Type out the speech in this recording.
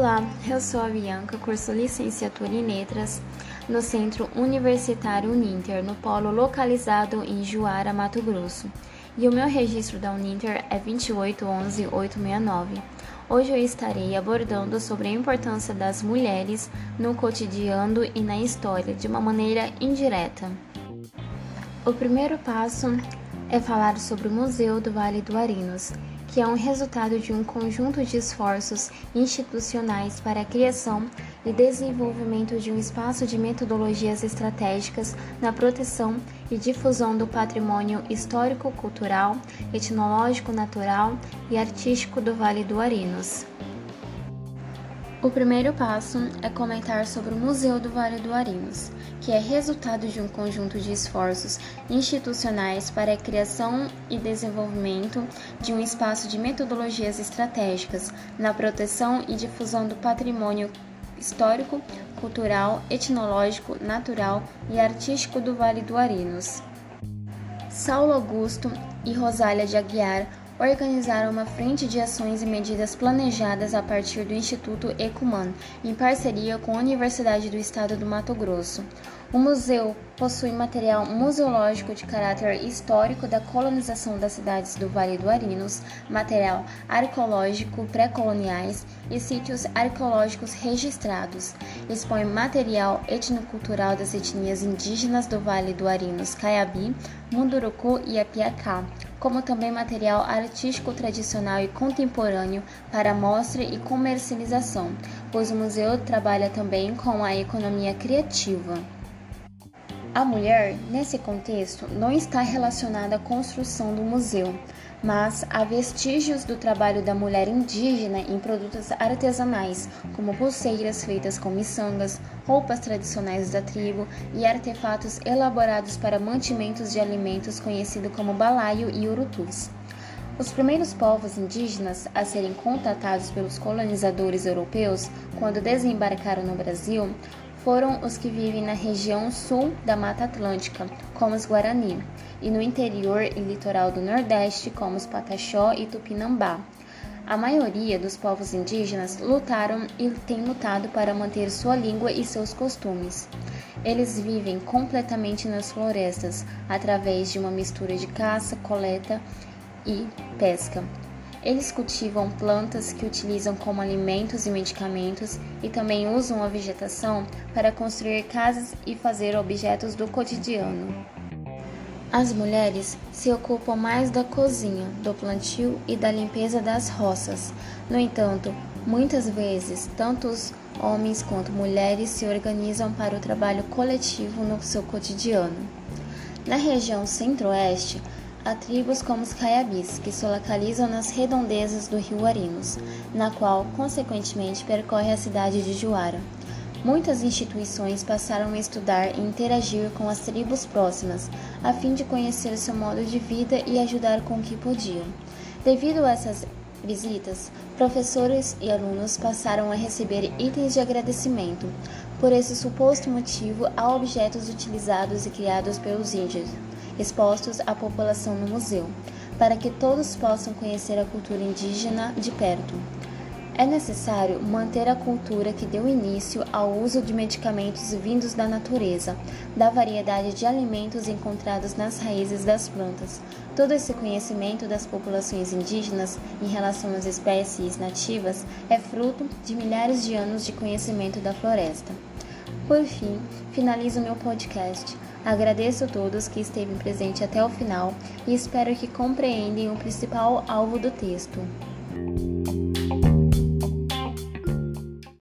Olá, eu sou a Bianca, curso Licenciatura em Letras no Centro Universitário Uninter, no polo localizado em Juara, Mato Grosso. E o meu registro da Uninter é 2811869. Hoje eu estarei abordando sobre a importância das mulheres no cotidiano e na história de uma maneira indireta. O primeiro passo é falar sobre o Museu do Vale do Arinos, que é um resultado de um conjunto de esforços institucionais para a criação e desenvolvimento de um espaço de metodologias estratégicas na proteção e difusão do patrimônio histórico-cultural, etnológico-natural e artístico do Vale do Arinos. O primeiro passo é comentar sobre o Museu do Vale do Arinos, que é resultado de um conjunto de esforços institucionais para a criação e desenvolvimento de um espaço de metodologias estratégicas na proteção e difusão do patrimônio histórico, cultural, etnológico, natural e artístico do Vale do Arinos. Saulo Augusto e Rosália de Aguiar organizaram uma frente de ações e medidas planejadas a partir do Instituto Ecuman, em parceria com a Universidade do Estado do Mato Grosso. O museu possui material museológico de caráter histórico da colonização das cidades do Vale do Arinos, material arqueológico pré-coloniais e sítios arqueológicos registrados. Expõe material etnocultural das etnias indígenas do Vale do Arinos, Caiabi, Munduruku e Apiacá, como também material artístico tradicional e contemporâneo para mostra e comercialização, pois o museu trabalha também com a economia criativa. A mulher, nesse contexto, não está relacionada à construção do museu, mas há vestígios do trabalho da mulher indígena em produtos artesanais, como pulseiras feitas com miçangas, roupas tradicionais da tribo e artefatos elaborados para mantimentos de alimentos conhecido como balaio e urutus. Os primeiros povos indígenas a serem contatados pelos colonizadores europeus quando desembarcaram no Brasil foram os que vivem na região sul da Mata Atlântica, como os Guarani, e no interior e litoral do Nordeste, como os Pataxó e Tupinambá. A maioria dos povos indígenas lutaram e têm lutado para manter sua língua e seus costumes. Eles vivem completamente nas florestas, através de uma mistura de caça, coleta e pesca. Eles cultivam plantas que utilizam como alimentos e medicamentos e também usam a vegetação para construir casas e fazer objetos do cotidiano. As mulheres se ocupam mais da cozinha, do plantio e da limpeza das roças. No entanto, muitas vezes, tanto os homens quanto mulheres se organizam para o trabalho coletivo no seu cotidiano. Na região centro-oeste, Há tribos como os Caiabis, que se localizam nas redondezas do rio Arinos, na qual, consequentemente, percorre a cidade de Juara. Muitas instituições passaram a estudar e interagir com as tribos próximas, a fim de conhecer seu modo de vida e ajudar com o que podiam. Devido a essas visitas, professores e alunos passaram a receber itens de agradecimento. Por esse suposto motivo, há objetos utilizados e criados pelos índios expostos à população no museu, para que todos possam conhecer a cultura indígena de perto. É necessário manter a cultura que deu início ao uso de medicamentos vindos da natureza, da variedade de alimentos encontrados nas raízes das plantas. Todo esse conhecimento das populações indígenas em relação às espécies nativas é fruto de milhares de anos de conhecimento da floresta. Por fim, finalizo meu podcast. Agradeço a todos que esteve presente até o final e espero que compreendem o principal alvo do texto.